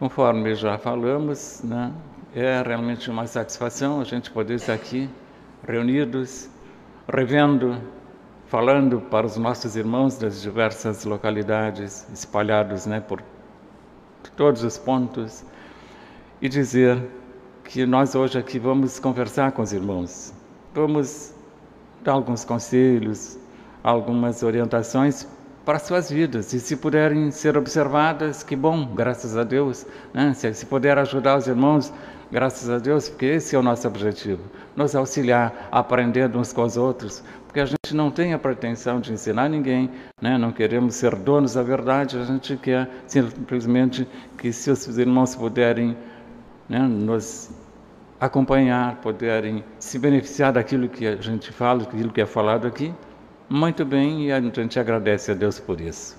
conforme já falamos, né, é realmente uma satisfação a gente poder estar aqui reunidos, revendo, falando para os nossos irmãos das diversas localidades espalhados né, por todos os pontos e dizer que nós hoje aqui vamos conversar com os irmãos, vamos dar alguns conselhos, algumas orientações para suas vidas. E se puderem ser observadas, que bom, graças a Deus. Né? Se, se puder ajudar os irmãos, graças a Deus, porque esse é o nosso objetivo. Nos auxiliar, aprendendo uns com os outros. Porque a gente não tem a pretensão de ensinar ninguém, né? não queremos ser donos da verdade, a gente quer simplesmente que se os irmãos puderem né, nos acompanhar, puderem se beneficiar daquilo que a gente fala, daquilo que é falado aqui, muito bem, e a gente agradece a Deus por isso.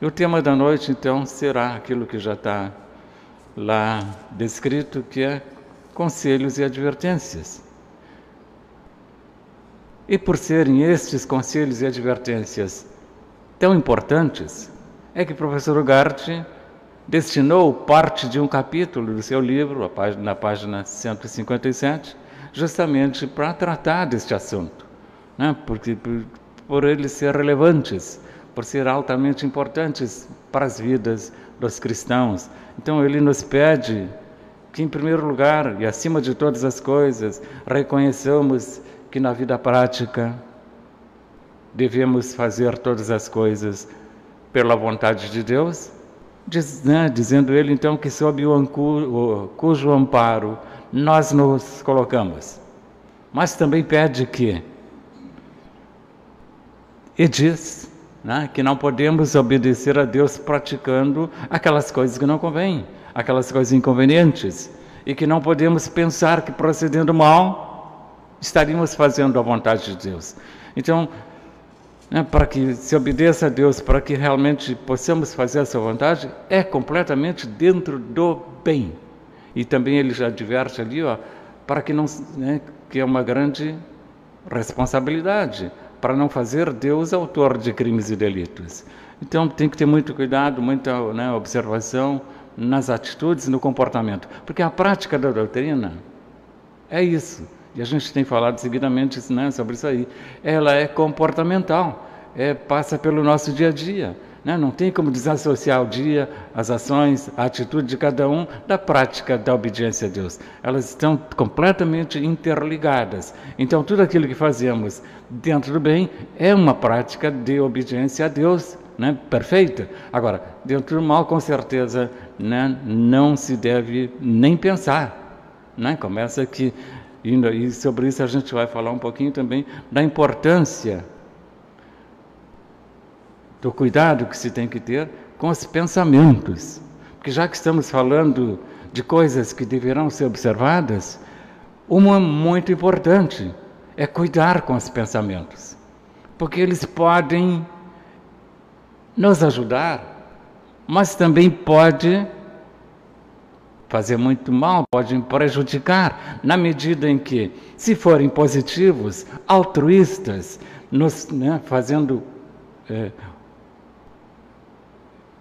E o tema da noite, então, será aquilo que já está lá descrito, que é conselhos e advertências. E por serem estes conselhos e advertências tão importantes, é que o professor Ugarte destinou parte de um capítulo do seu livro, na página 157, justamente para tratar deste assunto, né? porque por eles ser relevantes, por ser altamente importantes para as vidas dos cristãos. Então ele nos pede que, em primeiro lugar e acima de todas as coisas, reconheçamos que na vida prática devemos fazer todas as coisas pela vontade de Deus, diz, né, dizendo ele então que sob o, o cujo amparo nós nos colocamos. Mas também pede que e diz né, que não podemos obedecer a Deus praticando aquelas coisas que não convêm, aquelas coisas inconvenientes, e que não podemos pensar que procedendo mal estaríamos fazendo a vontade de Deus. Então, né, para que se obedeça a Deus, para que realmente possamos fazer essa vontade, é completamente dentro do bem. E também ele já adverte ali, ó, para que não, né, que é uma grande responsabilidade para não fazer Deus autor de crimes e delitos. Então tem que ter muito cuidado, muita né, observação nas atitudes e no comportamento, porque a prática da doutrina é isso. E a gente tem falado seguidamente né, sobre isso aí. Ela é comportamental, é, passa pelo nosso dia a dia. Né? Não tem como desassociar o dia, as ações, a atitude de cada um da prática da obediência a Deus. Elas estão completamente interligadas. Então, tudo aquilo que fazemos dentro do bem é uma prática de obediência a Deus, né? perfeita. Agora, dentro do mal, com certeza, né? não se deve nem pensar. Né? Começa aqui, e sobre isso a gente vai falar um pouquinho também da importância do cuidado que se tem que ter com os pensamentos. Porque já que estamos falando de coisas que deverão ser observadas, uma muito importante é cuidar com os pensamentos. Porque eles podem nos ajudar, mas também pode fazer muito mal, podem prejudicar, na medida em que, se forem positivos, altruístas, nos né, fazendo é,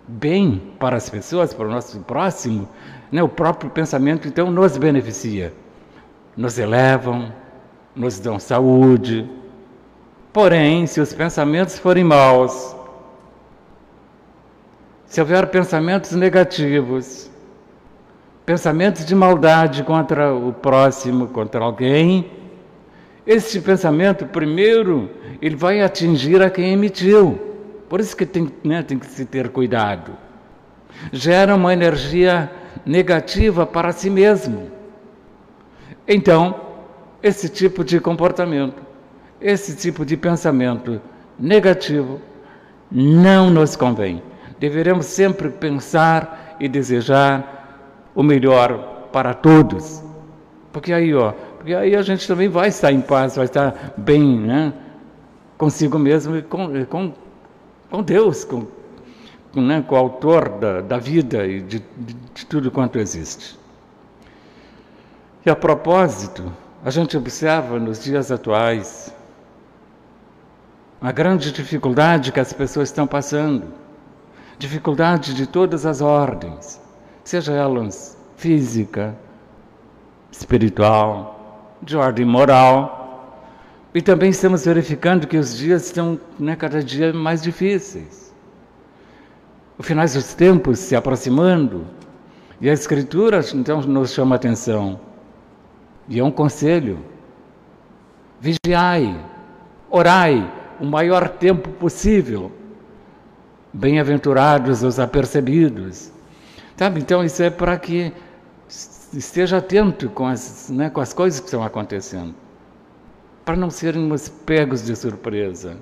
bem para as pessoas, para o nosso próximo, né, o próprio pensamento então nos beneficia, nos elevam, nos dão saúde. Porém, se os pensamentos forem maus, se houver pensamentos negativos, pensamentos de maldade contra o próximo, contra alguém, este pensamento, primeiro, ele vai atingir a quem emitiu. Por isso que tem, né, tem que se ter cuidado. Gera uma energia negativa para si mesmo. Então, esse tipo de comportamento, esse tipo de pensamento negativo não nos convém. Deveremos sempre pensar e desejar o melhor para todos. Porque aí, ó, porque aí a gente também vai estar em paz, vai estar bem, né? Consigo mesmo e com, com com Deus, com, com, né, com o autor da, da vida e de, de, de tudo quanto existe. E a propósito, a gente observa nos dias atuais a grande dificuldade que as pessoas estão passando, dificuldade de todas as ordens, seja ela física, espiritual, de ordem moral. E também estamos verificando que os dias estão né, cada dia mais difíceis. O finais dos tempos se aproximando. E a Escritura então nos chama a atenção. E é um conselho. Vigiai, orai o maior tempo possível. Bem-aventurados os apercebidos. Sabe? Então, isso é para que esteja atento com as, né, com as coisas que estão acontecendo, para não sermos pegos de surpresa.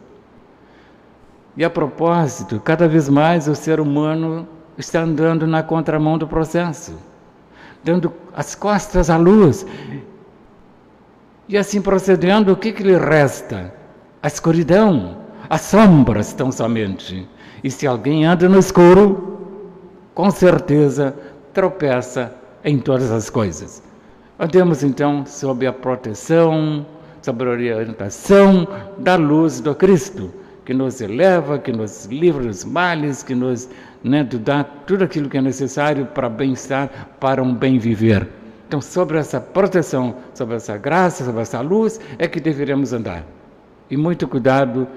E a propósito, cada vez mais o ser humano está andando na contramão do processo, dando as costas à luz. E assim procedendo, o que, que lhe resta? A escuridão, as sombras tão somente. E se alguém anda no escuro, com certeza tropeça em todas as coisas. Andemos então sob a proteção, sob a orientação da luz do Cristo, que nos eleva, que nos livra dos males, que nos né, dá tudo aquilo que é necessário para bem-estar, para um bem viver. Então, sobre essa proteção, sobre essa graça, sobre essa luz, é que deveremos andar. E muito cuidado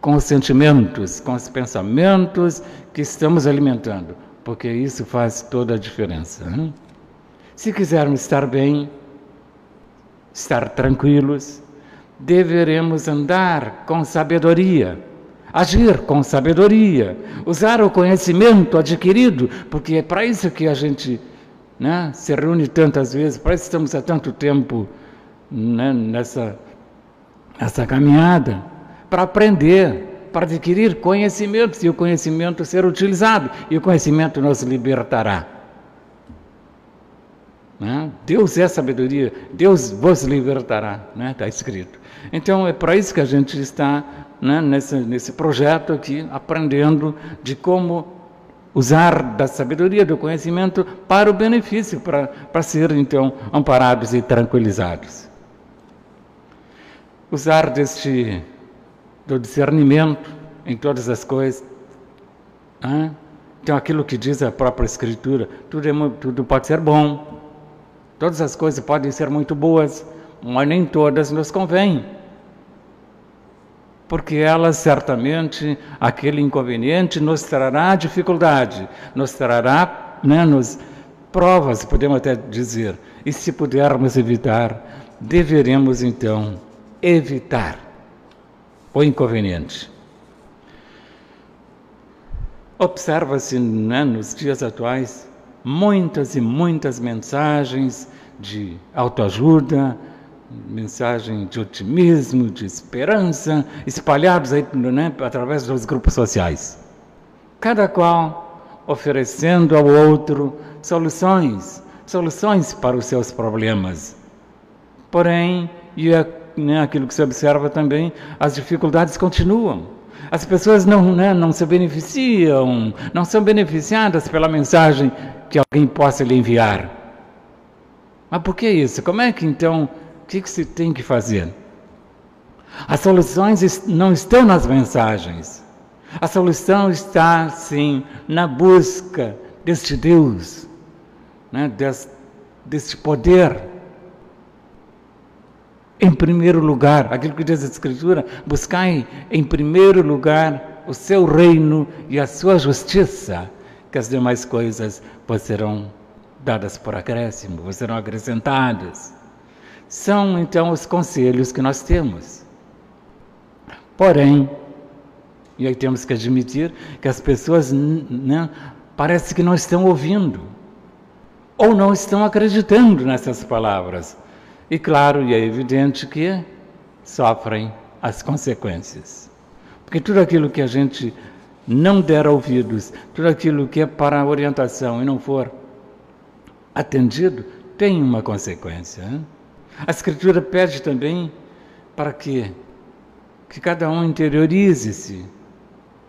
com os sentimentos, com os pensamentos que estamos alimentando, porque isso faz toda a diferença. Hein? Se quisermos estar bem, estar tranquilos, deveremos andar com sabedoria, agir com sabedoria, usar o conhecimento adquirido, porque é para isso que a gente né, se reúne tantas vezes, para isso estamos há tanto tempo né, nessa, nessa caminhada, para aprender, para adquirir conhecimentos e o conhecimento ser utilizado, e o conhecimento nos libertará. Né? Deus é sabedoria, Deus vos libertará, né? está escrito. Então é para isso que a gente está né, nesse, nesse projeto aqui, aprendendo de como usar da sabedoria, do conhecimento para o benefício, para, para ser então amparados e tranquilizados. Usar deste do discernimento em todas as coisas. Né? Então aquilo que diz a própria Escritura, tudo, é, tudo pode ser bom, Todas as coisas podem ser muito boas, mas nem todas nos convêm. Porque elas certamente, aquele inconveniente nos trará dificuldade, nos trará né, nos provas, podemos até dizer. E se pudermos evitar, deveremos então evitar o inconveniente. Observa-se né, nos dias atuais muitas e muitas mensagens de autoajuda, mensagem de otimismo, de esperança, espalhados aí, né, através dos grupos sociais. Cada qual oferecendo ao outro soluções, soluções para os seus problemas. Porém, e é né, aquilo que se observa também, as dificuldades continuam. As pessoas não, né, não se beneficiam, não são beneficiadas pela mensagem que alguém possa lhe enviar. Mas por que isso? Como é que então, o que, que se tem que fazer? As soluções não estão nas mensagens. A solução está, sim, na busca deste Deus, né, deste, deste poder. Em primeiro lugar, aquilo que diz a Escritura, buscai em primeiro lugar o seu reino e a sua justiça, que as demais coisas vos serão dadas por acréscimo, serão acrescentadas. São então os conselhos que nós temos. Porém, e aí temos que admitir que as pessoas né, parece que não estão ouvindo ou não estão acreditando nessas palavras. E claro, e é evidente que sofrem as consequências. Porque tudo aquilo que a gente não der ouvidos, tudo aquilo que é para orientação e não for atendido, tem uma consequência. Hein? A Escritura pede também para que, que cada um interiorize-se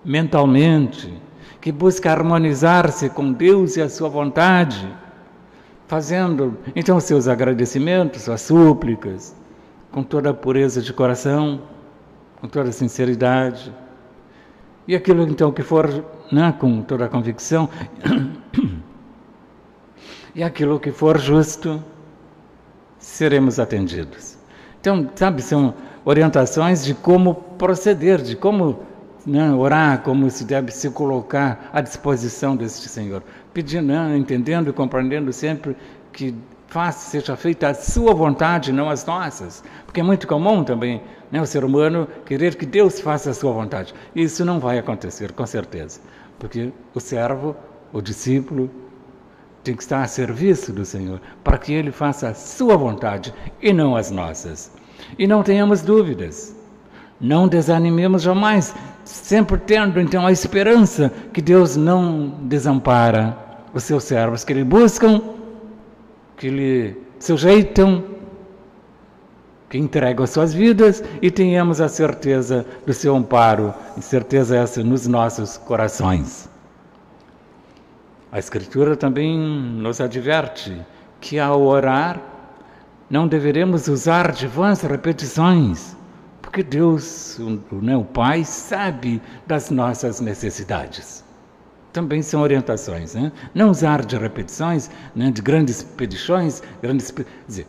mentalmente, que busque harmonizar-se com Deus e a sua vontade, fazendo então seus agradecimentos, suas súplicas, com toda a pureza de coração, com toda a sinceridade e aquilo então que for né, com toda a convicção, e aquilo que for justo, seremos atendidos. Então, sabe, são orientações de como proceder, de como né, orar, como se deve se colocar à disposição deste Senhor, pedindo, né, entendendo e compreendendo sempre que faça, seja feita a sua vontade, não as nossas. Porque é muito comum também né, o ser humano querer que Deus faça a sua vontade. Isso não vai acontecer, com certeza. Porque o servo, o discípulo, tem que estar a serviço do Senhor, para que Ele faça a sua vontade e não as nossas. E não tenhamos dúvidas. Não desanimemos jamais, sempre tendo então a esperança que Deus não desampara os seus servos, que Ele buscam que lhe sujeitam, que entregam as suas vidas e tenhamos a certeza do seu amparo, e certeza essa nos nossos corações. A Escritura também nos adverte que ao orar não deveremos usar de vãs repetições, porque Deus, o, né, o Pai, sabe das nossas necessidades também são orientações. Né? Não usar de repetições, né, de grandes pedições, grandes. Dizer,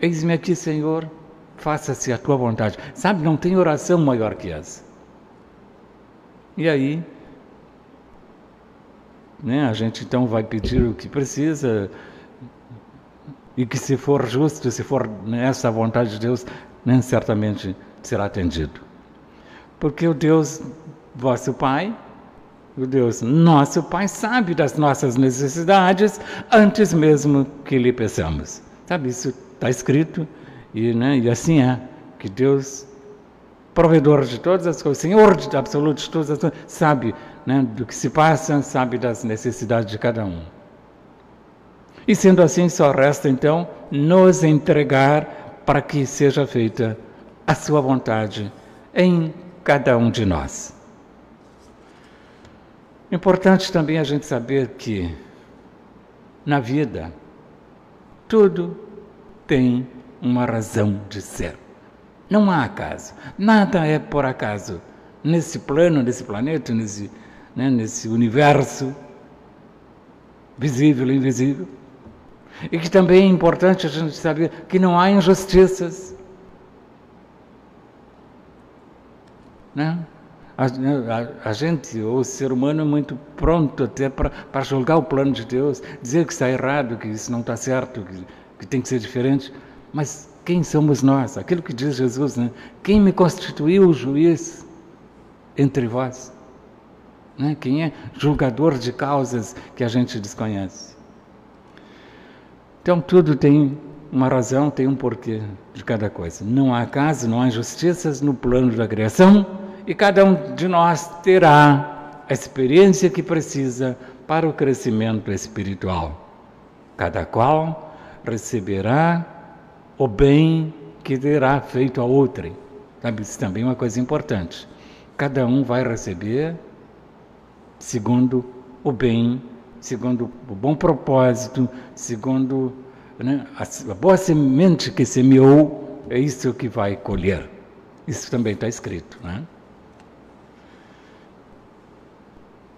Eis-me aqui, Senhor, faça-se a tua vontade. Sabe, não tem oração maior que essa. E aí, né, a gente então vai pedir o que precisa, e que se for justo, se for nessa vontade de Deus, né, certamente será atendido. Porque o Deus Vosso Pai, o Deus nosso Pai, sabe das nossas necessidades antes mesmo que lhe peçamos. Sabe, isso está escrito e, né, e assim é, que Deus, provedor de todas as coisas, Senhor de absoluto de todas as coisas, sabe né, do que se passa, sabe das necessidades de cada um. E sendo assim, só resta então nos entregar para que seja feita a Sua vontade em cada um de nós. Importante também a gente saber que na vida tudo tem uma razão de ser. Não há acaso. Nada é por acaso. Nesse plano, nesse planeta, nesse, né, nesse universo visível e invisível. E que também é importante a gente saber que não há injustiças. Né? A, a, a, gente, o ser humano, é muito pronto até para julgar o plano de Deus, dizer que está errado, que isso não está certo, que, que tem que ser diferente. Mas quem somos nós? Aquilo que diz Jesus, né? Quem me constituiu o juiz entre vós? Né? Quem é julgador de causas que a gente desconhece? Então tudo tem uma razão, tem um porquê de cada coisa. Não há acaso, não há injustiças no plano da criação e cada um de nós terá a experiência que precisa para o crescimento espiritual. Cada qual receberá o bem que terá feito a outrem. Isso também é uma coisa importante. Cada um vai receber segundo o bem, segundo o bom propósito, segundo né, a, a boa semente que semeou, é isso que vai colher. Isso também está escrito. Né?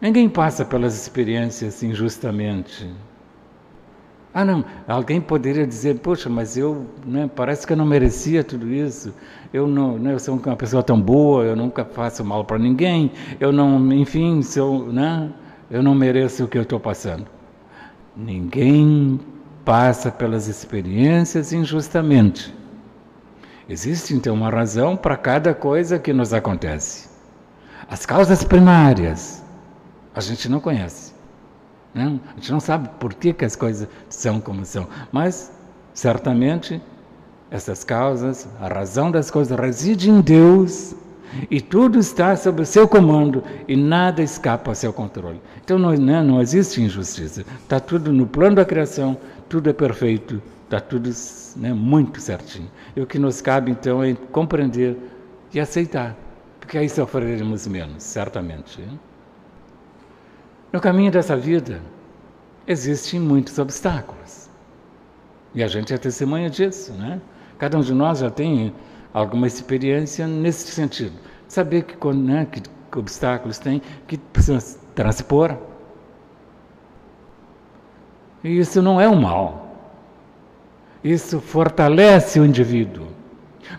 Ninguém passa pelas experiências injustamente. Ah, não, alguém poderia dizer, poxa, mas eu, né, parece que eu não merecia tudo isso. Eu não, né, eu sou uma pessoa tão boa, eu nunca faço mal para ninguém. Eu não, enfim, sou, né, eu não mereço o que eu estou passando. Ninguém passa pelas experiências injustamente. Existe então uma razão para cada coisa que nos acontece. As causas primárias a gente não conhece. Né? A gente não sabe por que, que as coisas são como são. Mas, certamente, essas causas, a razão das coisas reside em Deus e tudo está sob o seu comando e nada escapa ao seu controle. Então não, né, não existe injustiça. Está tudo no plano da criação, tudo é perfeito, está tudo né, muito certinho. E o que nos cabe então é compreender e aceitar, porque aí sofreremos menos, certamente. Hein? No caminho dessa vida existem muitos obstáculos. E a gente é testemunha disso, né? Cada um de nós já tem alguma experiência nesse sentido. Saber que, né, que obstáculos tem, que precisa transpor. E isso não é um mal. Isso fortalece o indivíduo.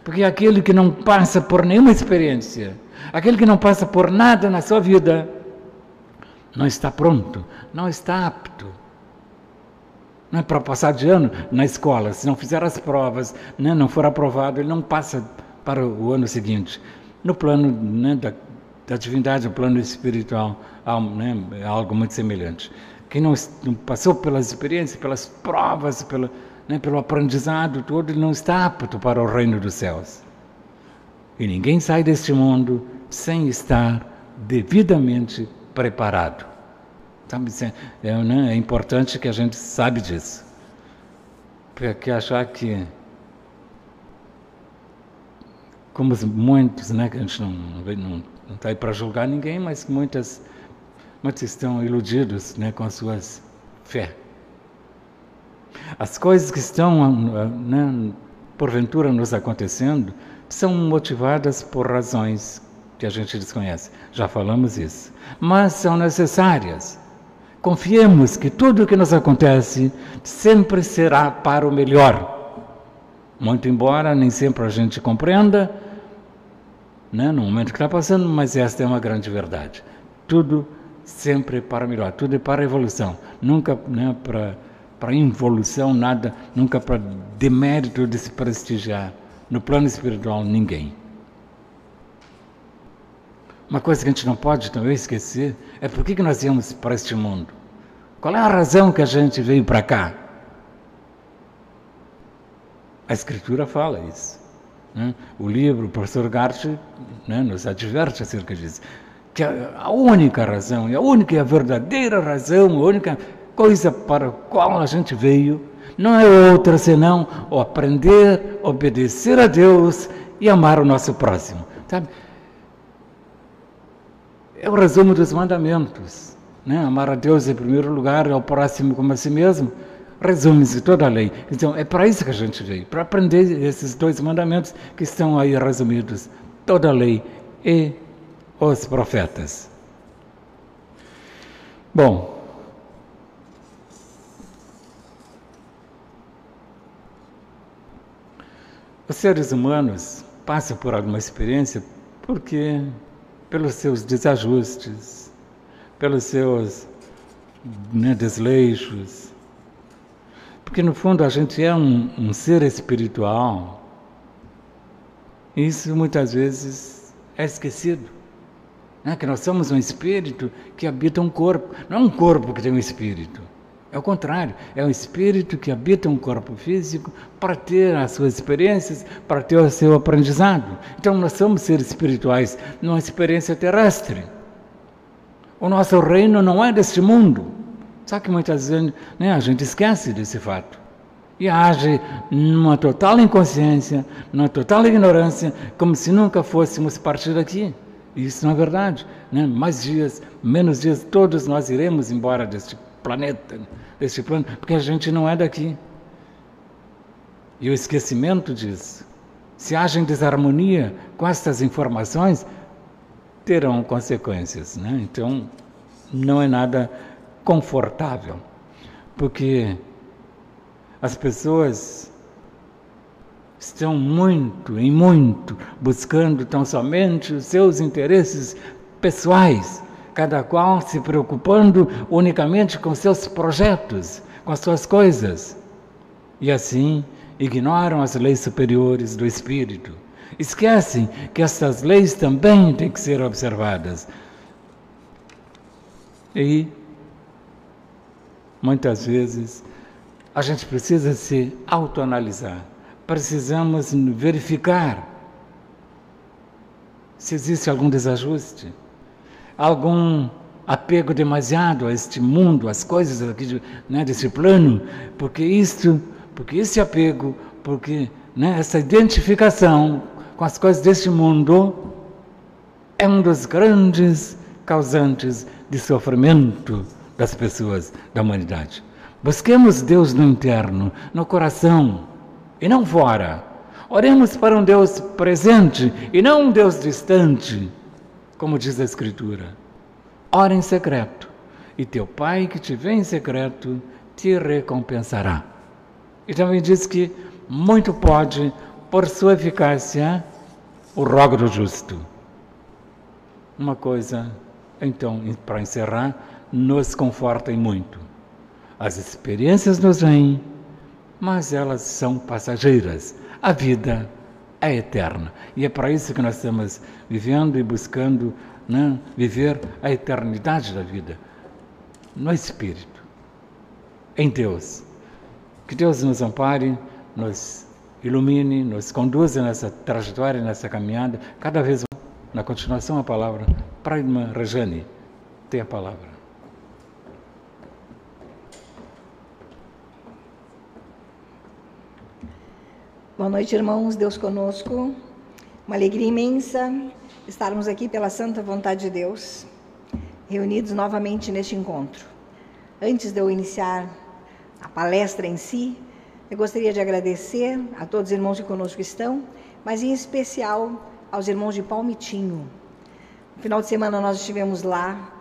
Porque aquele que não passa por nenhuma experiência, aquele que não passa por nada na sua vida, não está pronto, não está apto. Não é para passar de ano na escola, se não fizer as provas, né, não for aprovado, ele não passa para o ano seguinte. No plano né, da, da divindade, no plano espiritual, há, né, é algo muito semelhante. Quem não, não, passou pelas experiências, pelas provas, né, pelo aprendizado todo, ele não está apto para o reino dos céus. E ninguém sai deste mundo sem estar devidamente preparado. Sabe, é, né, é importante que a gente sabe disso. Porque achar que, como muitos, né, que a gente não está aí para julgar ninguém, mas muitas, muitos estão iludidos né, com as suas fé. As coisas que estão, né, porventura, nos acontecendo, são motivadas por razões que a gente desconhece. Já falamos isso. Mas são necessárias. Confiemos que tudo o que nos acontece sempre será para o melhor. Muito embora nem sempre a gente compreenda, né, no momento que está passando, mas esta é uma grande verdade. Tudo sempre para o melhor, tudo é para a evolução, nunca né, para para involução, nada, nunca para demérito de se prestigiar. No plano espiritual, ninguém. Uma coisa que a gente não pode também esquecer é por que, nós viemos para este mundo. Qual é a razão que a gente veio para cá? A Escritura fala isso. Né? O livro, o professor Gart né, nos adverte acerca disso. Que a única razão, a única e a verdadeira razão, a única coisa para a qual a gente veio não é outra senão o aprender, obedecer a Deus e amar o nosso próximo. Sabe? É o resumo dos mandamentos. Né? Amar a Deus em primeiro lugar e ao próximo como a si mesmo. Resume-se toda a lei. Então, é para isso que a gente veio, para aprender esses dois mandamentos que estão aí resumidos. Toda a lei e os profetas. Bom, Os seres humanos passam por alguma experiência porque, pelos seus desajustes, pelos seus né, desleixos, porque no fundo a gente é um, um ser espiritual. Isso muitas vezes é esquecido. Né? Que nós somos um espírito que habita um corpo. Não é um corpo que tem um espírito. É o contrário, é um espírito que habita um corpo físico para ter as suas experiências, para ter o seu aprendizado. Então nós somos seres espirituais numa experiência terrestre. O nosso reino não é deste mundo. Só que muitas vezes né, a gente esquece desse fato. E age numa total inconsciência, numa total ignorância, como se nunca fôssemos partir daqui. Isso não é verdade. Né? Mais dias, menos dias, todos nós iremos embora deste planeta, desse plano, porque a gente não é daqui. E o esquecimento disso, se haja em desarmonia com estas informações, terão consequências. Né? Então, não é nada confortável, porque as pessoas estão muito, em muito, buscando tão somente os seus interesses pessoais cada qual se preocupando unicamente com seus projetos, com as suas coisas. E assim ignoram as leis superiores do espírito. Esquecem que essas leis também têm que ser observadas. E muitas vezes a gente precisa se autoanalisar. Precisamos verificar se existe algum desajuste algum apego demasiado a este mundo, às coisas aqui, né, desse plano, porque isto, porque esse apego, porque né, essa identificação com as coisas deste mundo é um dos grandes causantes de sofrimento das pessoas, da humanidade. Busquemos Deus no interno, no coração e não fora. Oremos para um Deus presente e não um Deus distante como diz a Escritura. Ora em secreto, e teu Pai que te vê em secreto te recompensará. E também diz que muito pode, por sua eficácia, o rogo do justo. Uma coisa, então, para encerrar, nos conforta muito. As experiências nos vêm, mas elas são passageiras. A vida é eterna. E é para isso que nós estamos vivendo e buscando né, viver a eternidade da vida no Espírito, em Deus. Que Deus nos ampare, nos ilumine, nos conduza nessa trajetória, nessa caminhada, cada vez mais. Na continuação, a palavra para a irmã Rejane. Tem a palavra. Boa noite, irmãos. Deus conosco. Uma alegria imensa estarmos aqui pela santa vontade de Deus, reunidos novamente neste encontro. Antes de eu iniciar a palestra em si, eu gostaria de agradecer a todos os irmãos que conosco estão, mas em especial aos irmãos de Palmitinho. No final de semana nós estivemos lá,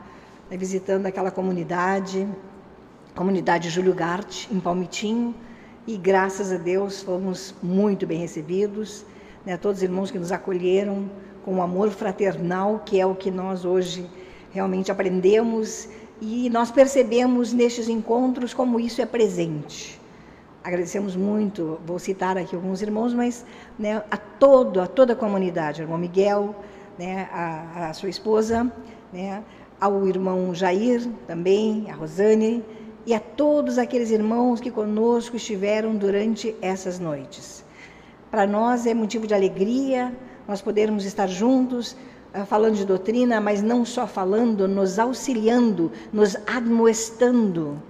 né, visitando aquela comunidade, comunidade Júlio Gart, em Palmitinho, e graças a Deus fomos muito bem recebidos, né, todos os irmãos que nos acolheram com um amor fraternal, que é o que nós hoje realmente aprendemos. E nós percebemos nestes encontros como isso é presente. Agradecemos muito, vou citar aqui alguns irmãos, mas né, a todo, a toda a comunidade, o irmão Miguel, né, a, a sua esposa, né, ao irmão Jair também, a Rosane, e a todos aqueles irmãos que conosco estiveram durante essas noites. Para nós é motivo de alegria nós podermos estar juntos, ah, falando de doutrina, mas não só falando, nos auxiliando, nos admoestando,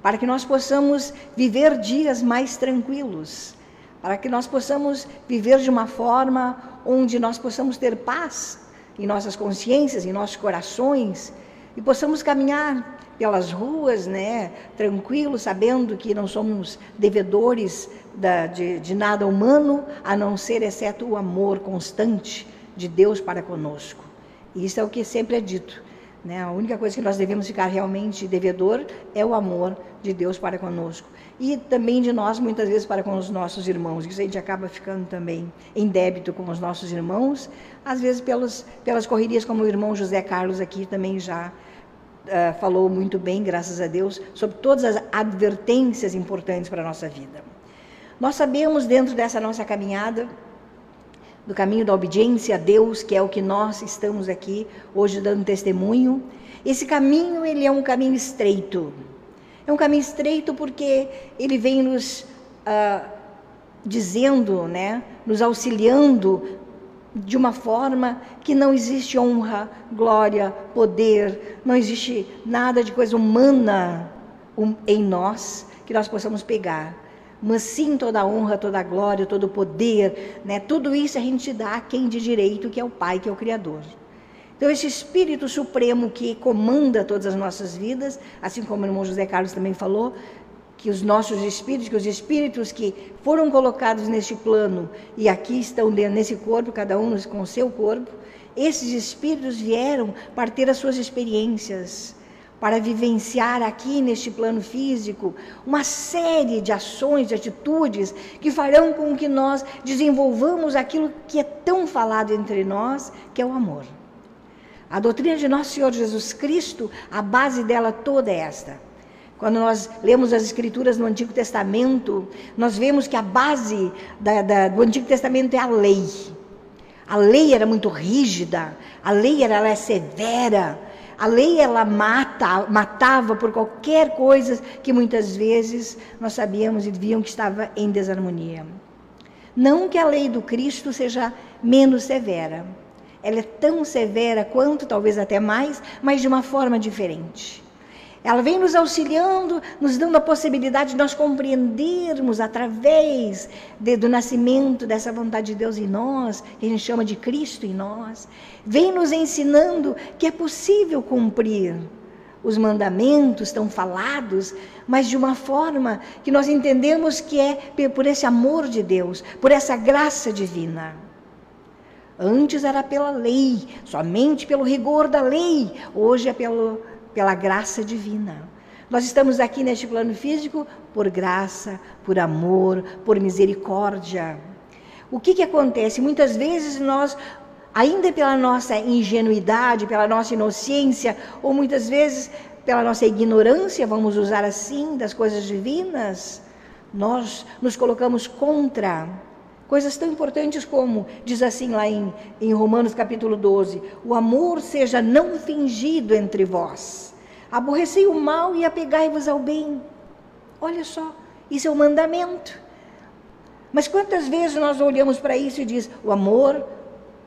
para que nós possamos viver dias mais tranquilos, para que nós possamos viver de uma forma onde nós possamos ter paz em nossas consciências, em nossos corações e possamos caminhar pelas ruas, né, tranquilos, sabendo que não somos devedores da, de, de nada humano, a não ser exceto o amor constante de Deus para conosco. E isso é o que sempre é dito. Né? A única coisa que nós devemos ficar realmente devedor é o amor de Deus para conosco. E também de nós, muitas vezes, para com os nossos irmãos. Isso a gente acaba ficando também em débito com os nossos irmãos, às vezes pelos, pelas correrias, como o irmão José Carlos aqui também já uh, falou muito bem, graças a Deus, sobre todas as advertências importantes para a nossa vida. Nós sabemos, dentro dessa nossa caminhada, do caminho da obediência a Deus, que é o que nós estamos aqui hoje dando testemunho, esse caminho ele é um caminho estreito. É um caminho estreito porque ele vem nos uh, dizendo, né, nos auxiliando de uma forma que não existe honra, glória, poder, não existe nada de coisa humana em nós que nós possamos pegar. Mas sim toda a honra, toda a glória, todo o poder, né? tudo isso a gente dá a quem de direito, que é o Pai, que é o Criador. Então, esse Espírito Supremo que comanda todas as nossas vidas, assim como o irmão José Carlos também falou, que os nossos espíritos, que os espíritos que foram colocados neste plano e aqui estão nesse corpo, cada um com o seu corpo, esses espíritos vieram para ter as suas experiências, para vivenciar aqui neste plano físico uma série de ações, de atitudes que farão com que nós desenvolvamos aquilo que é tão falado entre nós, que é o amor. A doutrina de nosso Senhor Jesus Cristo, a base dela toda é esta quando nós lemos as Escrituras no Antigo Testamento, nós vemos que a base da, da, do Antigo Testamento é a lei. A lei era muito rígida, a lei era, ela é severa, a lei ela mata, matava por qualquer coisa que muitas vezes nós sabíamos e viam que estava em desarmonia. Não que a lei do Cristo seja menos severa. Ela é tão severa quanto, talvez até mais, mas de uma forma diferente. Ela vem nos auxiliando, nos dando a possibilidade de nós compreendermos através de, do nascimento dessa vontade de Deus em nós, que a gente chama de Cristo em nós. Vem nos ensinando que é possível cumprir os mandamentos tão falados, mas de uma forma que nós entendemos que é por esse amor de Deus, por essa graça divina. Antes era pela lei, somente pelo rigor da lei, hoje é pelo pela graça divina. Nós estamos aqui neste plano físico por graça, por amor, por misericórdia. O que, que acontece? Muitas vezes nós, ainda pela nossa ingenuidade, pela nossa inocência, ou muitas vezes pela nossa ignorância, vamos usar assim, das coisas divinas, nós nos colocamos contra coisas tão importantes como, diz assim lá em, em Romanos capítulo 12: o amor seja não fingido entre vós Aborrecei o mal e apegai-vos ao bem. Olha só, isso é um mandamento. Mas quantas vezes nós olhamos para isso e diz, o amor,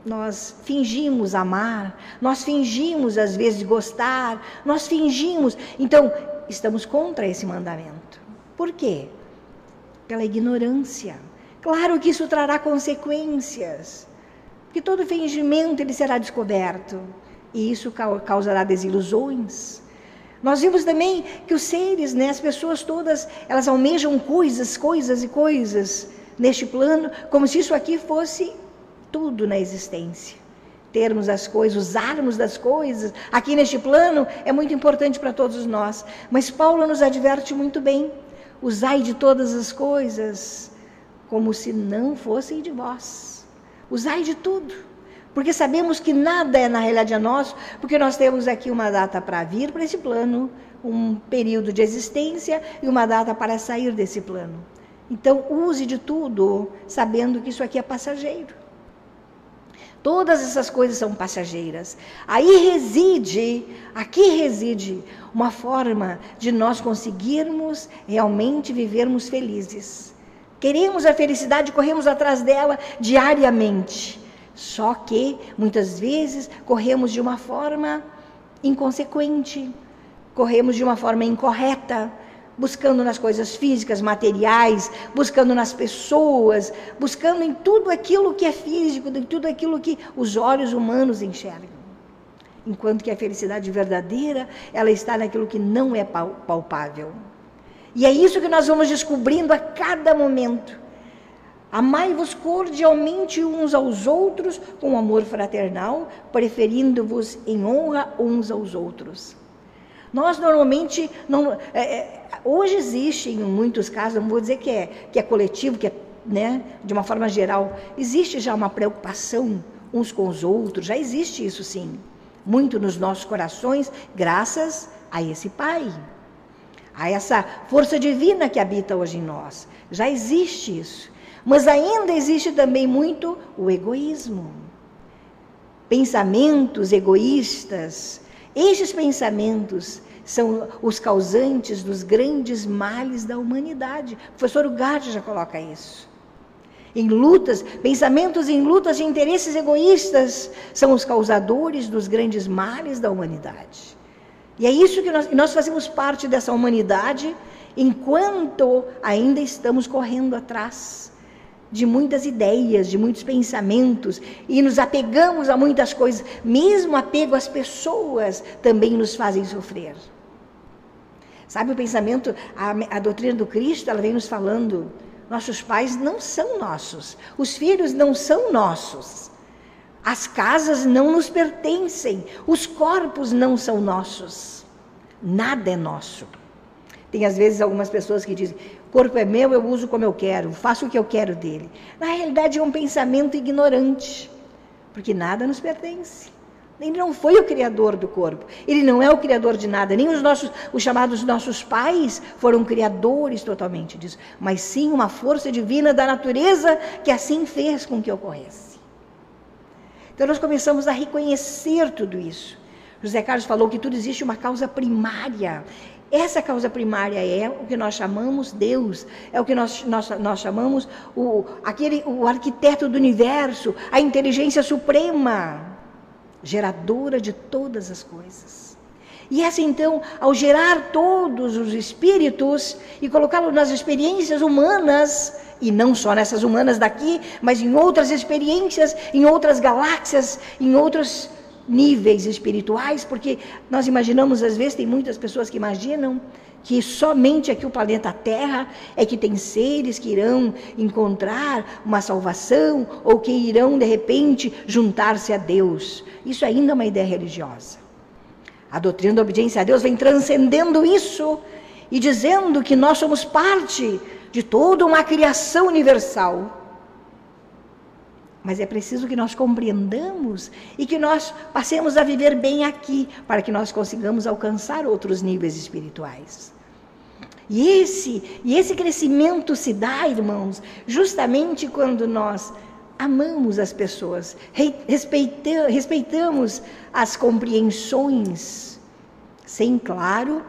nós fingimos amar, nós fingimos às vezes gostar, nós fingimos. Então, estamos contra esse mandamento. Por quê? Pela ignorância. Claro que isso trará consequências. Que todo fingimento ele será descoberto e isso causará desilusões. Nós vimos também que os seres, né, as pessoas todas, elas almejam coisas, coisas e coisas neste plano, como se isso aqui fosse tudo na existência. Termos as coisas, usarmos das coisas, aqui neste plano, é muito importante para todos nós. Mas Paulo nos adverte muito bem: usai de todas as coisas como se não fossem de vós. Usai de tudo. Porque sabemos que nada é na realidade nosso, porque nós temos aqui uma data para vir para esse plano, um período de existência e uma data para sair desse plano. Então, use de tudo, sabendo que isso aqui é passageiro. Todas essas coisas são passageiras. Aí reside, aqui reside uma forma de nós conseguirmos realmente vivermos felizes. Queremos a felicidade, corremos atrás dela diariamente. Só que muitas vezes corremos de uma forma inconsequente, corremos de uma forma incorreta, buscando nas coisas físicas, materiais, buscando nas pessoas, buscando em tudo aquilo que é físico, em tudo aquilo que os olhos humanos enxergam. Enquanto que a felicidade verdadeira, ela está naquilo que não é palpável. E é isso que nós vamos descobrindo a cada momento. Amai-vos cordialmente uns aos outros com amor fraternal, preferindo-vos em honra uns aos outros. Nós normalmente não, é, é, hoje existe em muitos casos, não vou dizer que é que é coletivo, que é né, de uma forma geral, existe já uma preocupação uns com os outros, já existe isso sim, muito nos nossos corações, graças a esse Pai, a essa força divina que habita hoje em nós. Já existe isso. Mas ainda existe também muito o egoísmo. Pensamentos egoístas. Estes pensamentos são os causantes dos grandes males da humanidade. O professor Ugarte já coloca isso. Em lutas, pensamentos em lutas de interesses egoístas são os causadores dos grandes males da humanidade. E é isso que nós, nós fazemos parte dessa humanidade enquanto ainda estamos correndo atrás de muitas ideias, de muitos pensamentos e nos apegamos a muitas coisas. Mesmo apego às pessoas também nos fazem sofrer. Sabe o pensamento, a, a doutrina do Cristo, ela vem nos falando: nossos pais não são nossos, os filhos não são nossos, as casas não nos pertencem, os corpos não são nossos, nada é nosso. Tem às vezes algumas pessoas que dizem: corpo é meu, eu uso como eu quero, faço o que eu quero dele. Na realidade, é um pensamento ignorante, porque nada nos pertence. Ele não foi o criador do corpo. Ele não é o criador de nada. Nem os nossos, os chamados nossos pais foram criadores totalmente disso, mas sim uma força divina da natureza que assim fez com que ocorresse. Então nós começamos a reconhecer tudo isso. José Carlos falou que tudo existe uma causa primária. Essa causa primária é o que nós chamamos Deus, é o que nós, nós, nós chamamos o, aquele, o arquiteto do universo, a inteligência suprema, geradora de todas as coisas. E essa então, ao gerar todos os espíritos e colocá-los nas experiências humanas, e não só nessas humanas daqui, mas em outras experiências, em outras galáxias, em outros níveis espirituais, porque nós imaginamos, às vezes, tem muitas pessoas que imaginam que somente aqui o planeta Terra é que tem seres que irão encontrar uma salvação ou que irão, de repente, juntar-se a Deus. Isso ainda é uma ideia religiosa. A doutrina da obediência a Deus vem transcendendo isso e dizendo que nós somos parte de toda uma criação universal. Mas é preciso que nós compreendamos e que nós passemos a viver bem aqui, para que nós consigamos alcançar outros níveis espirituais. E esse, e esse crescimento se dá, irmãos, justamente quando nós amamos as pessoas, respeitamos, as compreensões, sem, claro,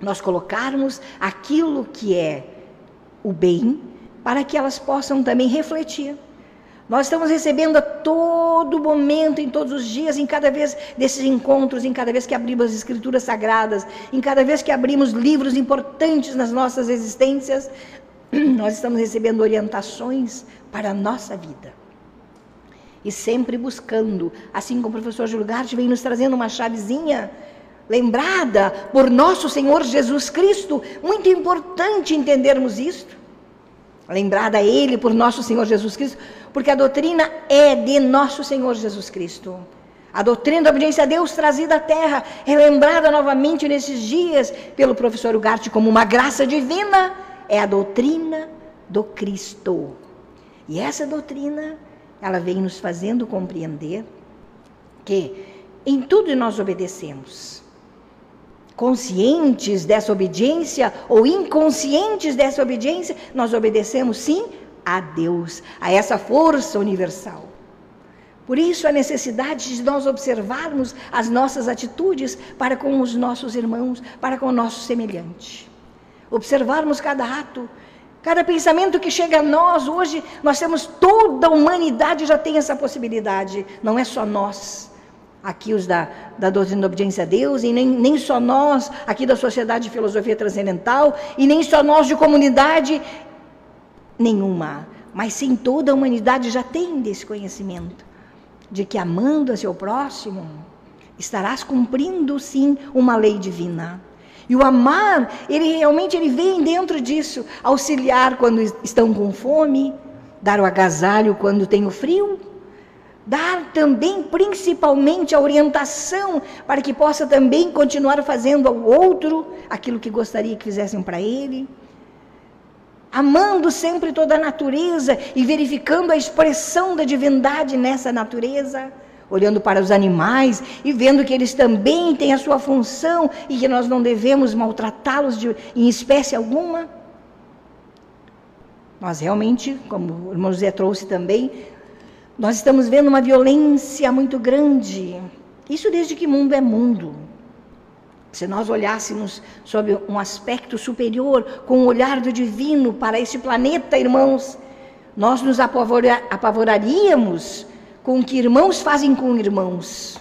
nós colocarmos aquilo que é o bem, para que elas possam também refletir. Nós estamos recebendo a todo momento, em todos os dias, em cada vez desses encontros, em cada vez que abrimos as escrituras sagradas, em cada vez que abrimos livros importantes nas nossas existências, nós estamos recebendo orientações para a nossa vida. E sempre buscando, assim como o professor Julgart vem nos trazendo uma chavezinha lembrada por nosso Senhor Jesus Cristo, muito importante entendermos isto. Lembrada a Ele por nosso Senhor Jesus Cristo, porque a doutrina é de nosso Senhor Jesus Cristo. A doutrina da obediência a Deus trazida à terra é lembrada novamente nesses dias pelo professor Ugarte como uma graça divina, é a doutrina do Cristo. E essa doutrina, ela vem nos fazendo compreender que em tudo nós obedecemos. Conscientes dessa obediência ou inconscientes dessa obediência, nós obedecemos sim a Deus, a essa força universal. Por isso, a necessidade de nós observarmos as nossas atitudes para com os nossos irmãos, para com o nosso semelhante. Observarmos cada ato, cada pensamento que chega a nós. Hoje, nós temos toda a humanidade já tem essa possibilidade, não é só nós. Aqui os da, da doutrina da obediência a Deus, e nem, nem só nós, aqui da Sociedade de Filosofia Transcendental, e nem só nós de comunidade nenhuma, mas sim toda a humanidade já tem desse conhecimento de que amando a seu próximo estarás cumprindo sim uma lei divina. E o amar, ele realmente ele vem dentro disso, auxiliar quando estão com fome, dar o agasalho quando tem o frio, dar também principalmente a orientação para que possa também continuar fazendo ao outro aquilo que gostaria que fizessem para ele. Amando sempre toda a natureza e verificando a expressão da divindade nessa natureza, olhando para os animais e vendo que eles também têm a sua função e que nós não devemos maltratá-los em espécie alguma. Nós realmente, como o irmão José trouxe também, nós estamos vendo uma violência muito grande. Isso desde que mundo é mundo. Se nós olhássemos sob um aspecto superior, com o olhar do divino para este planeta, irmãos, nós nos apavora, apavoraríamos com que irmãos fazem com irmãos.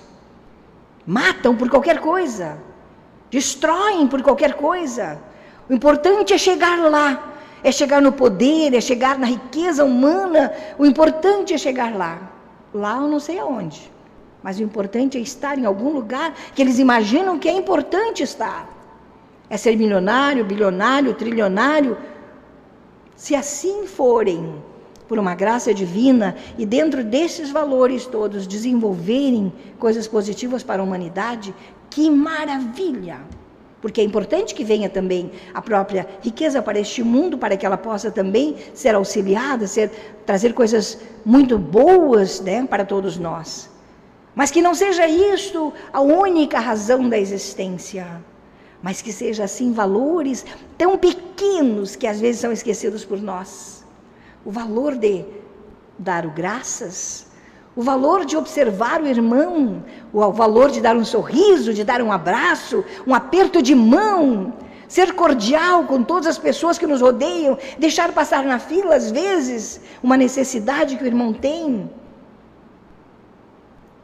Matam por qualquer coisa, destroem por qualquer coisa. O importante é chegar lá, é chegar no poder, é chegar na riqueza humana. O importante é chegar lá. Lá eu não sei aonde. Mas o importante é estar em algum lugar que eles imaginam que é importante estar. É ser milionário, bilionário, trilionário. Se assim forem, por uma graça divina, e dentro desses valores todos desenvolverem coisas positivas para a humanidade, que maravilha! Porque é importante que venha também a própria riqueza para este mundo, para que ela possa também ser auxiliada, ser, trazer coisas muito boas né, para todos nós. Mas que não seja isto a única razão da existência, mas que seja assim valores tão pequenos que às vezes são esquecidos por nós. O valor de dar o graças, o valor de observar o irmão, o valor de dar um sorriso, de dar um abraço, um aperto de mão, ser cordial com todas as pessoas que nos rodeiam, deixar passar na fila às vezes uma necessidade que o irmão tem.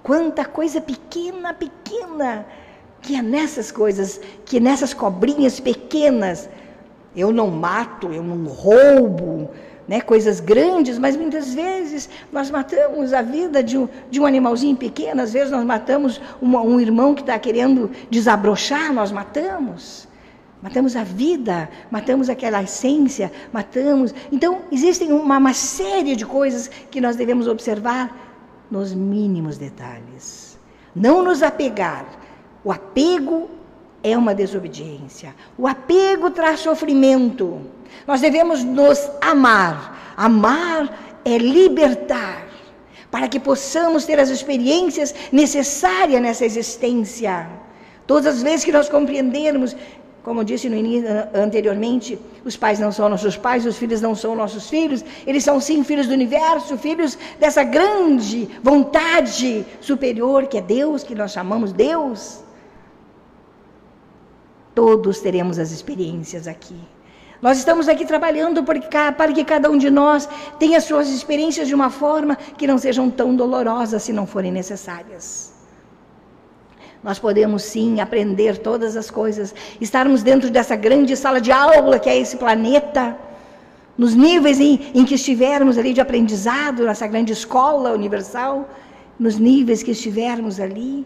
Quanta coisa pequena, pequena, que é nessas coisas, que nessas cobrinhas pequenas. Eu não mato, eu não roubo, né, coisas grandes, mas muitas vezes nós matamos a vida de um, de um animalzinho pequeno, às vezes nós matamos uma, um irmão que está querendo desabrochar, nós matamos. Matamos a vida, matamos aquela essência, matamos. Então, existem uma, uma série de coisas que nós devemos observar nos mínimos detalhes. Não nos apegar O apego é uma desobediência. O apego traz sofrimento. Nós devemos nos amar. Amar é libertar, para que possamos ter as experiências necessárias nessa existência. Todas as vezes que nós compreendermos como disse início, anteriormente, os pais não são nossos pais, os filhos não são nossos filhos, eles são sim filhos do universo, filhos dessa grande vontade superior que é Deus, que nós chamamos Deus. Todos teremos as experiências aqui. Nós estamos aqui trabalhando para que cada um de nós tenha suas experiências de uma forma que não sejam tão dolorosas se não forem necessárias. Nós podemos sim aprender todas as coisas, estarmos dentro dessa grande sala de aula que é esse planeta, nos níveis em, em que estivermos ali de aprendizado, nessa grande escola universal, nos níveis que estivermos ali.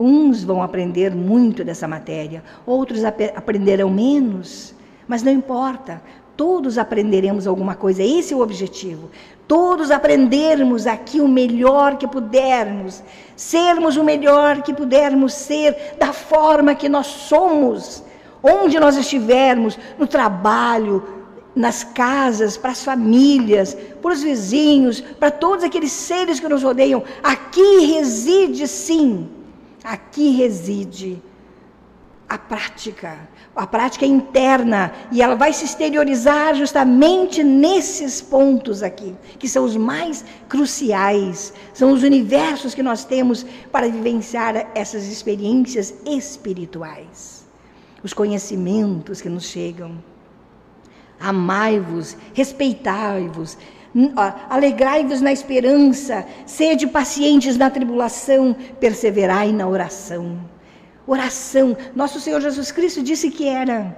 Uns vão aprender muito dessa matéria, outros ap aprenderão menos, mas não importa, todos aprenderemos alguma coisa, esse é o objetivo todos aprendermos aqui o melhor que pudermos, sermos o melhor que pudermos ser, da forma que nós somos, onde nós estivermos, no trabalho, nas casas, para as famílias, para os vizinhos, para todos aqueles seres que nos rodeiam. Aqui reside, sim, aqui reside a prática a prática interna e ela vai se exteriorizar justamente nesses pontos aqui, que são os mais cruciais, são os universos que nós temos para vivenciar essas experiências espirituais. Os conhecimentos que nos chegam. Amai-vos, respeitai-vos, alegrai-vos na esperança, sede pacientes na tribulação, perseverai na oração oração. Nosso Senhor Jesus Cristo disse que era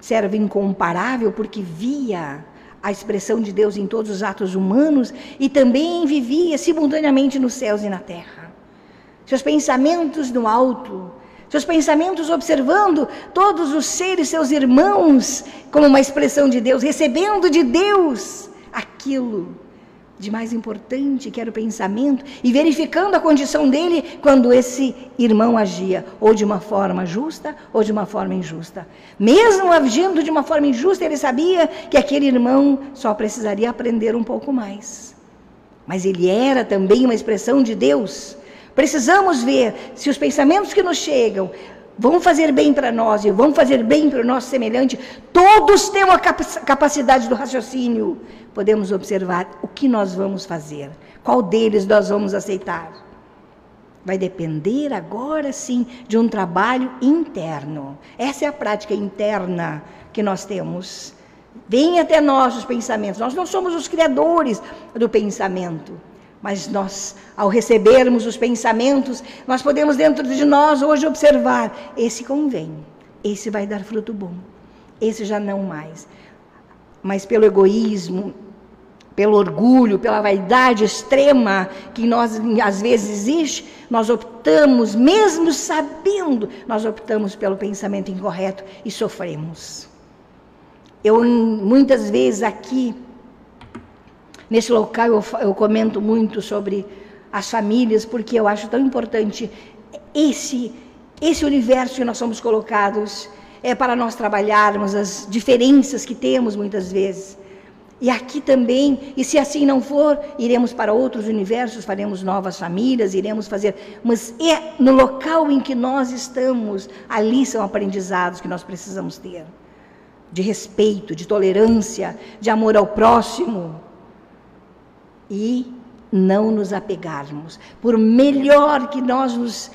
servo incomparável porque via a expressão de Deus em todos os atos humanos e também vivia simultaneamente nos céus e na terra. Seus pensamentos no alto, seus pensamentos observando todos os seres, seus irmãos, como uma expressão de Deus, recebendo de Deus aquilo de mais importante, que era o pensamento, e verificando a condição dele quando esse irmão agia, ou de uma forma justa ou de uma forma injusta. Mesmo agindo de uma forma injusta, ele sabia que aquele irmão só precisaria aprender um pouco mais. Mas ele era também uma expressão de Deus. Precisamos ver se os pensamentos que nos chegam vão fazer bem para nós e vão fazer bem para o nosso semelhante. Todos têm a capacidade do raciocínio, podemos observar o que nós vamos fazer, qual deles nós vamos aceitar. Vai depender agora sim de um trabalho interno. Essa é a prática interna que nós temos. Vem até nós os pensamentos. Nós não somos os criadores do pensamento, mas nós, ao recebermos os pensamentos, nós podemos dentro de nós hoje observar: esse convém, esse vai dar fruto bom, esse já não mais mas pelo egoísmo, pelo orgulho, pela vaidade extrema que nós às vezes existe, nós optamos, mesmo sabendo, nós optamos pelo pensamento incorreto e sofremos. Eu muitas vezes aqui nesse local eu, eu comento muito sobre as famílias porque eu acho tão importante esse esse universo que nós somos colocados é para nós trabalharmos as diferenças que temos muitas vezes. E aqui também, e se assim não for, iremos para outros universos, faremos novas famílias, iremos fazer. Mas é no local em que nós estamos, ali são aprendizados que nós precisamos ter de respeito, de tolerância, de amor ao próximo. E não nos apegarmos. Por melhor que nós nos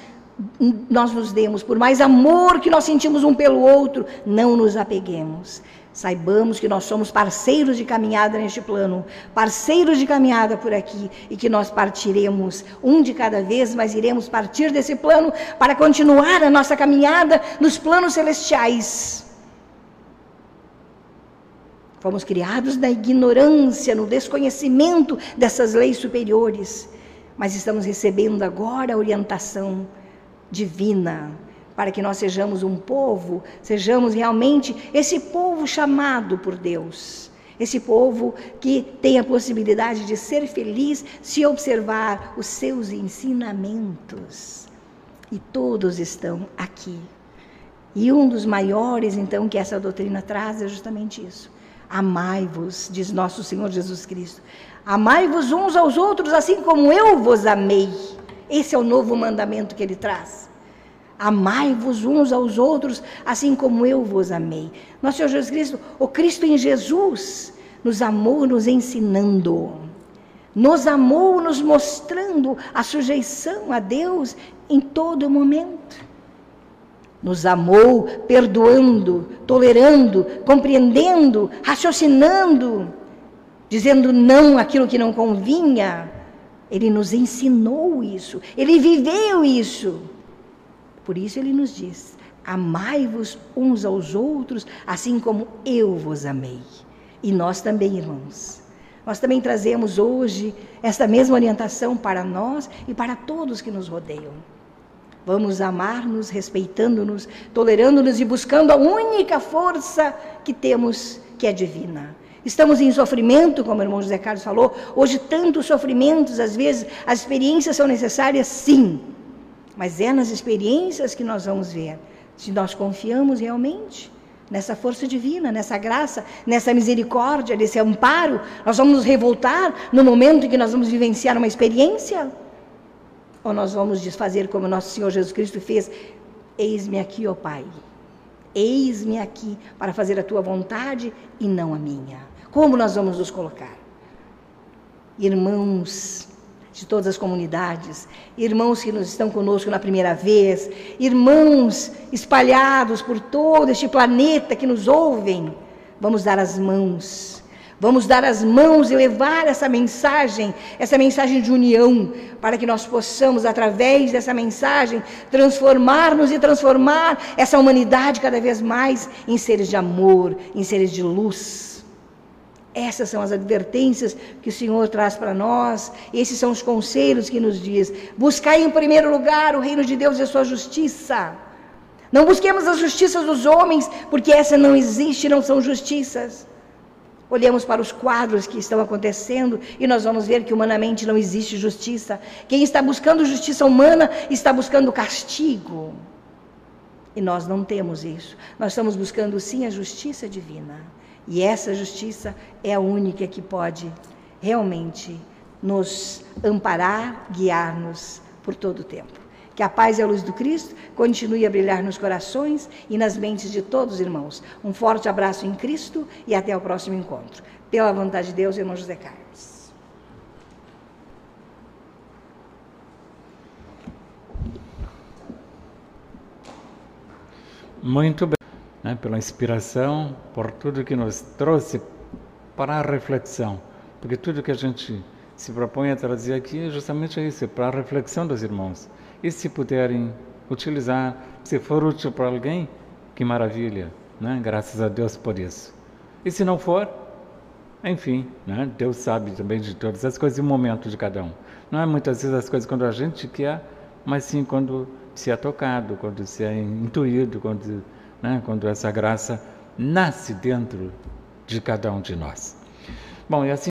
nós nos demos, por mais amor que nós sentimos um pelo outro, não nos apeguemos. Saibamos que nós somos parceiros de caminhada neste plano, parceiros de caminhada por aqui, e que nós partiremos um de cada vez, mas iremos partir desse plano para continuar a nossa caminhada nos planos celestiais. Fomos criados na ignorância, no desconhecimento dessas leis superiores, mas estamos recebendo agora a orientação divina, para que nós sejamos um povo, sejamos realmente esse povo chamado por Deus. Esse povo que tem a possibilidade de ser feliz se observar os seus ensinamentos. E todos estão aqui. E um dos maiores, então, que essa doutrina traz é justamente isso. Amai-vos, diz nosso Senhor Jesus Cristo. Amai-vos uns aos outros, assim como eu vos amei. Esse é o novo mandamento que ele traz. Amai-vos uns aos outros, assim como eu vos amei. Nosso Senhor Jesus Cristo, o Cristo em Jesus, nos amou nos ensinando. Nos amou nos mostrando a sujeição a Deus em todo momento. Nos amou perdoando, tolerando, compreendendo, raciocinando, dizendo não aquilo que não convinha. Ele nos ensinou isso, ele viveu isso. Por isso ele nos diz: amai-vos uns aos outros, assim como eu vos amei. E nós também, irmãos. Nós também trazemos hoje esta mesma orientação para nós e para todos que nos rodeiam. Vamos amar-nos, respeitando-nos, tolerando-nos e buscando a única força que temos, que é divina. Estamos em sofrimento, como o irmão José Carlos falou. Hoje, tantos sofrimentos, às vezes, as experiências são necessárias, sim. Mas é nas experiências que nós vamos ver se nós confiamos realmente nessa força divina, nessa graça, nessa misericórdia, nesse amparo. Nós vamos nos revoltar no momento em que nós vamos vivenciar uma experiência? Ou nós vamos desfazer como nosso Senhor Jesus Cristo fez? Eis-me aqui, ó Pai. Eis-me aqui para fazer a tua vontade e não a minha. Como nós vamos nos colocar? Irmãos, de todas as comunidades, irmãos que nos estão conosco na primeira vez, irmãos espalhados por todo este planeta que nos ouvem. Vamos dar as mãos. Vamos dar as mãos e levar essa mensagem, essa mensagem de união, para que nós possamos, através dessa mensagem, transformar-nos e transformar essa humanidade cada vez mais em seres de amor, em seres de luz essas são as advertências que o Senhor traz para nós, esses são os conselhos que nos diz. Buscai em primeiro lugar o reino de Deus e a sua justiça. Não busquemos as justiças dos homens, porque essa não existe, não são justiças. Olhemos para os quadros que estão acontecendo e nós vamos ver que humanamente não existe justiça. Quem está buscando justiça humana está buscando castigo. E nós não temos isso. Nós estamos buscando sim a justiça divina. E essa justiça é a única que pode realmente nos amparar, guiar-nos por todo o tempo. Que a paz e a luz do Cristo continue a brilhar nos corações e nas mentes de todos os irmãos. Um forte abraço em Cristo e até o próximo encontro. Pela vontade de Deus, irmão José Carlos. Muito bem né, pela inspiração, por tudo que nos trouxe para a reflexão. Porque tudo que a gente se propõe a trazer aqui é justamente isso, é para a reflexão dos irmãos. E se puderem utilizar, se for útil para alguém, que maravilha, né? graças a Deus por isso. E se não for, enfim, né? Deus sabe também de todas as coisas e o momento de cada um. Não é muitas vezes as coisas quando a gente quer, mas sim quando se é tocado, quando se é intuído, quando né? quando essa graça nasce dentro de cada um de nós. Bom, e assim